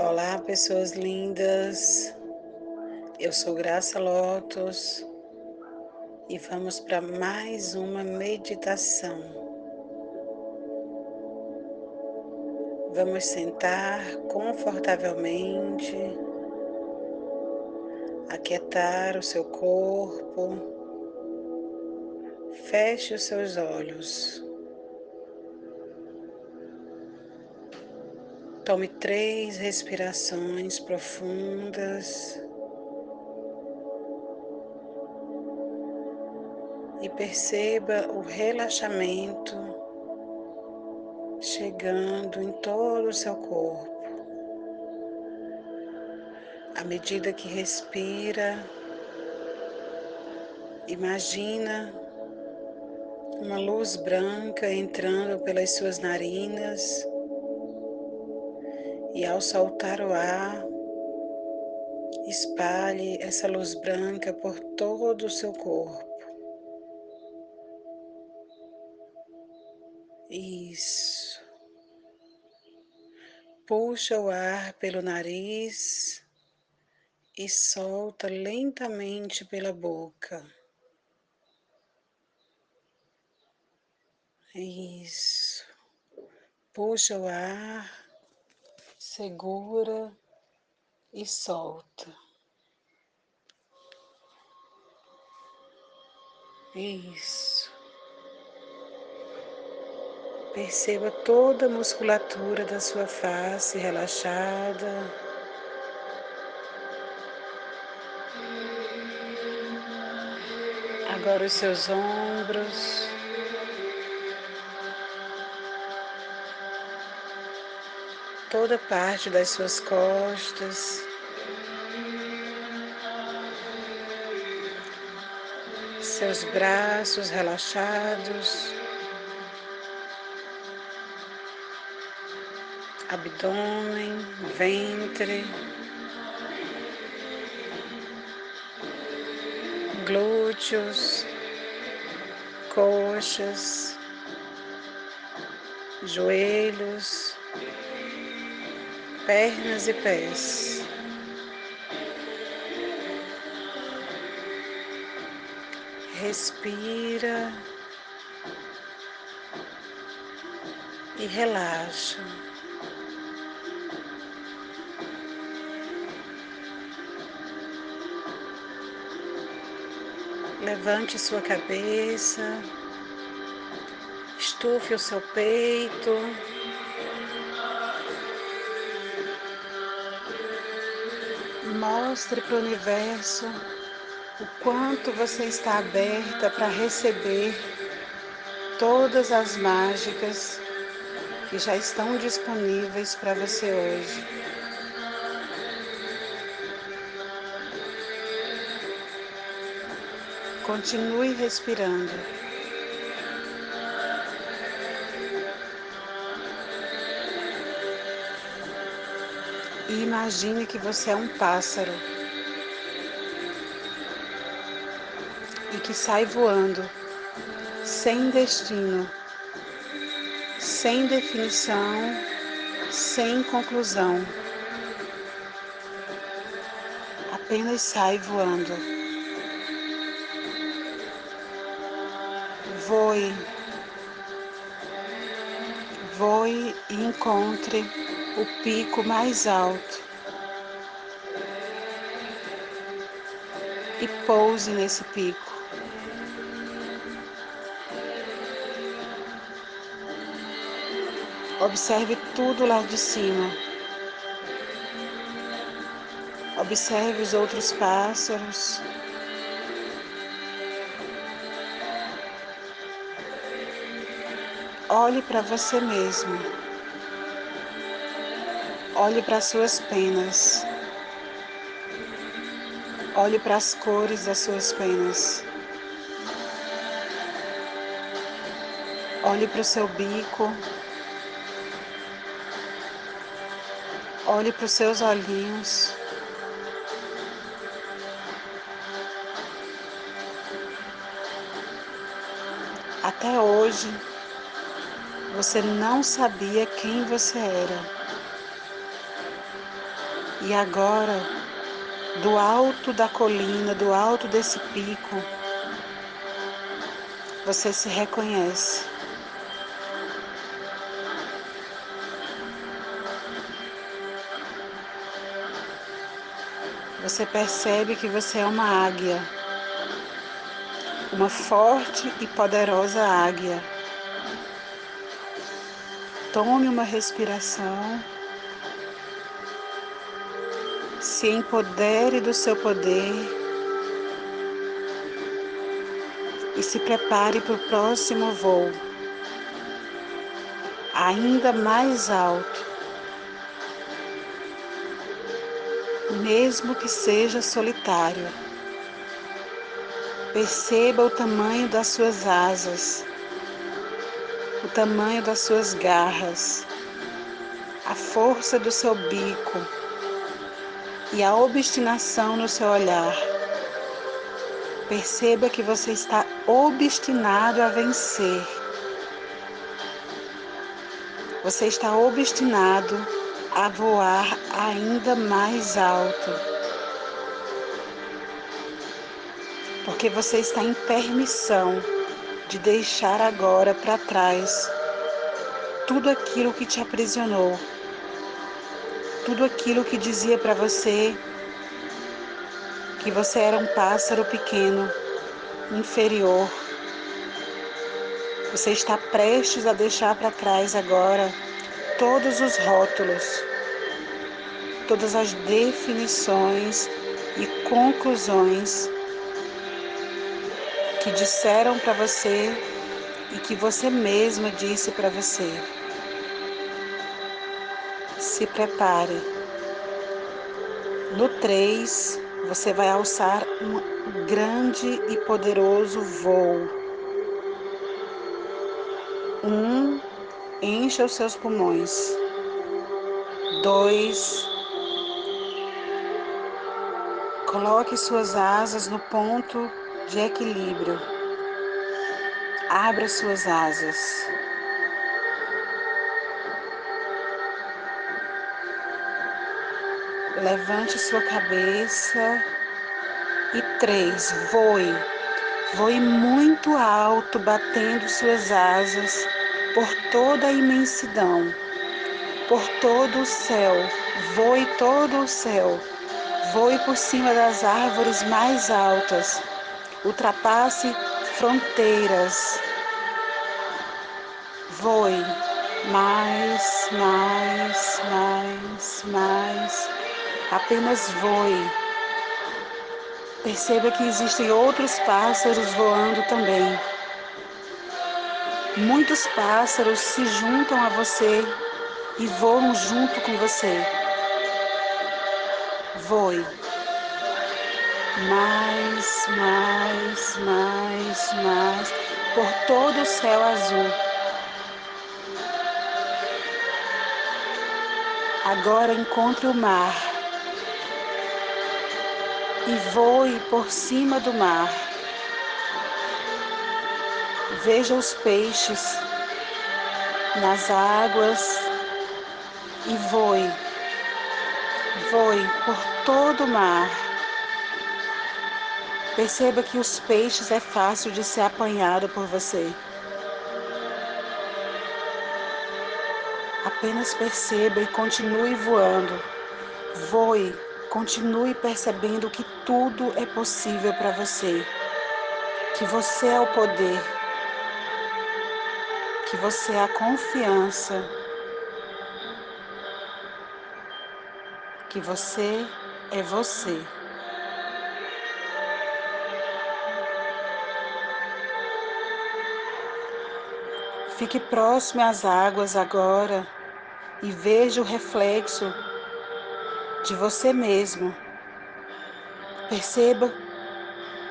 Olá, pessoas lindas. Eu sou Graça Lotus e vamos para mais uma meditação. Vamos sentar confortavelmente, aquietar o seu corpo, feche os seus olhos. Tome três respirações profundas e perceba o relaxamento chegando em todo o seu corpo. À medida que respira, imagina uma luz branca entrando pelas suas narinas ao soltar o ar, espalhe essa luz branca por todo o seu corpo. Isso. Puxa o ar pelo nariz e solta lentamente pela boca. Isso. Puxa o ar segura e solta. Isso. Perceba toda a musculatura da sua face relaxada. Agora os seus ombros. Toda parte das suas costas. Seus braços relaxados, abdômen, ventre, glúteos, coxas, joelhos, pernas e pés. Respira e relaxa. Levante sua cabeça, estufe o seu peito. Mostre para o universo o quanto você está aberta para receber todas as mágicas que já estão disponíveis para você hoje. Continue respirando. E imagine que você é um pássaro e que sai voando sem destino, sem definição, sem conclusão. Apenas sai voando. Voe, voe e encontre o pico mais alto e pouse nesse pico. Observe tudo lá de cima. Observe os outros pássaros. Olhe para você mesmo. Olhe para suas penas. Olhe para as cores das suas penas. Olhe para o seu bico. Olhe para os seus olhinhos. Até hoje, você não sabia quem você era. E agora, do alto da colina, do alto desse pico, você se reconhece. Você percebe que você é uma águia, uma forte e poderosa águia. Tome uma respiração. Se empodere do seu poder e se prepare para o próximo voo, ainda mais alto, mesmo que seja solitário. Perceba o tamanho das suas asas, o tamanho das suas garras, a força do seu bico e a obstinação no seu olhar. Perceba que você está obstinado a vencer. Você está obstinado a voar ainda mais alto. Porque você está em permissão de deixar agora para trás tudo aquilo que te aprisionou tudo aquilo que dizia para você que você era um pássaro pequeno, inferior. Você está prestes a deixar para trás agora todos os rótulos, todas as definições e conclusões que disseram para você e que você mesma disse para você se prepare. No 3, você vai alçar um grande e poderoso voo. Um, encha os seus pulmões. Dois, coloque suas asas no ponto de equilíbrio. Abra suas asas. Levante sua cabeça. E três, voe. Voe muito alto, batendo suas asas por toda a imensidão, por todo o céu. Voe todo o céu. Voe por cima das árvores mais altas. Ultrapasse fronteiras. Voe mais, mais, mais, mais. Apenas voe. Perceba que existem outros pássaros voando também. Muitos pássaros se juntam a você e voam junto com você. Voe. Mais, mais, mais, mais, por todo o céu azul. Agora encontre o mar e voe por cima do mar. Veja os peixes nas águas e voe, voe por todo o mar. Perceba que os peixes é fácil de ser apanhado por você. Apenas perceba e continue voando. Voe Continue percebendo que tudo é possível para você, que você é o poder, que você é a confiança, que você é você. Fique próximo às águas agora e veja o reflexo de você mesmo. Perceba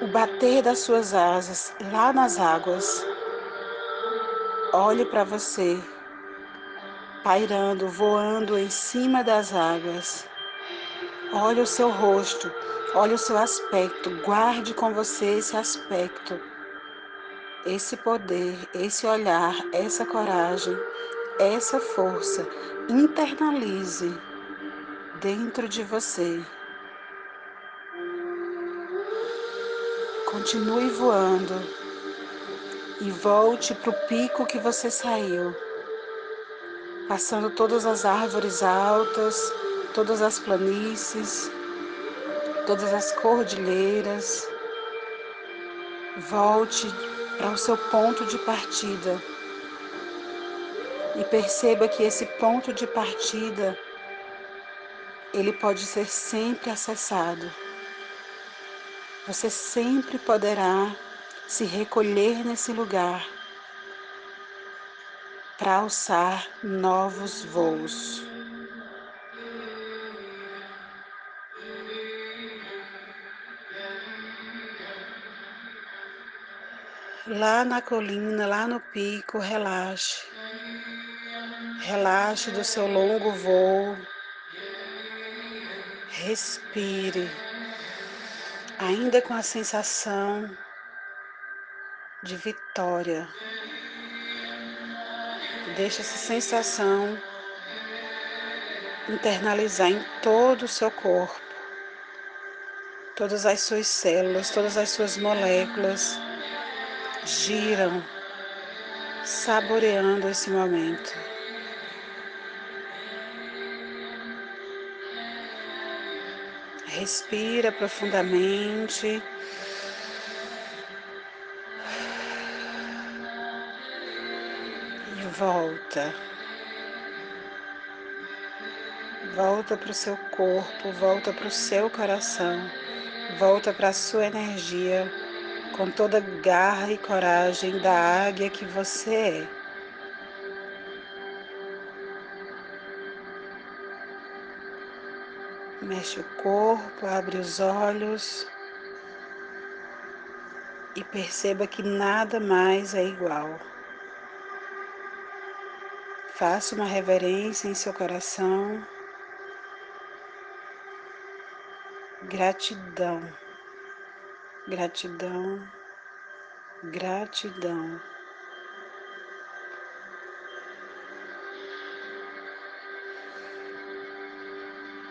o bater das suas asas lá nas águas. Olhe para você, pairando, voando em cima das águas. Olhe o seu rosto, olhe o seu aspecto. Guarde com você esse aspecto, esse poder, esse olhar, essa coragem, essa força. Internalize dentro de você. Continue voando e volte para o pico que você saiu, passando todas as árvores altas, todas as planícies, todas as cordilheiras. Volte para o seu ponto de partida e perceba que esse ponto de partida ele pode ser sempre acessado. Você sempre poderá se recolher nesse lugar para alçar novos voos. Lá na colina, lá no pico, relaxe. Relaxe do seu longo voo. Respire, ainda com a sensação de vitória. Deixe essa sensação internalizar em todo o seu corpo, todas as suas células, todas as suas moléculas giram, saboreando esse momento. Respira profundamente. E volta. Volta para o seu corpo, volta para o seu coração, volta para a sua energia com toda garra e coragem da águia que você é. Mexe o corpo, abre os olhos e perceba que nada mais é igual. Faça uma reverência em seu coração. Gratidão, gratidão, gratidão.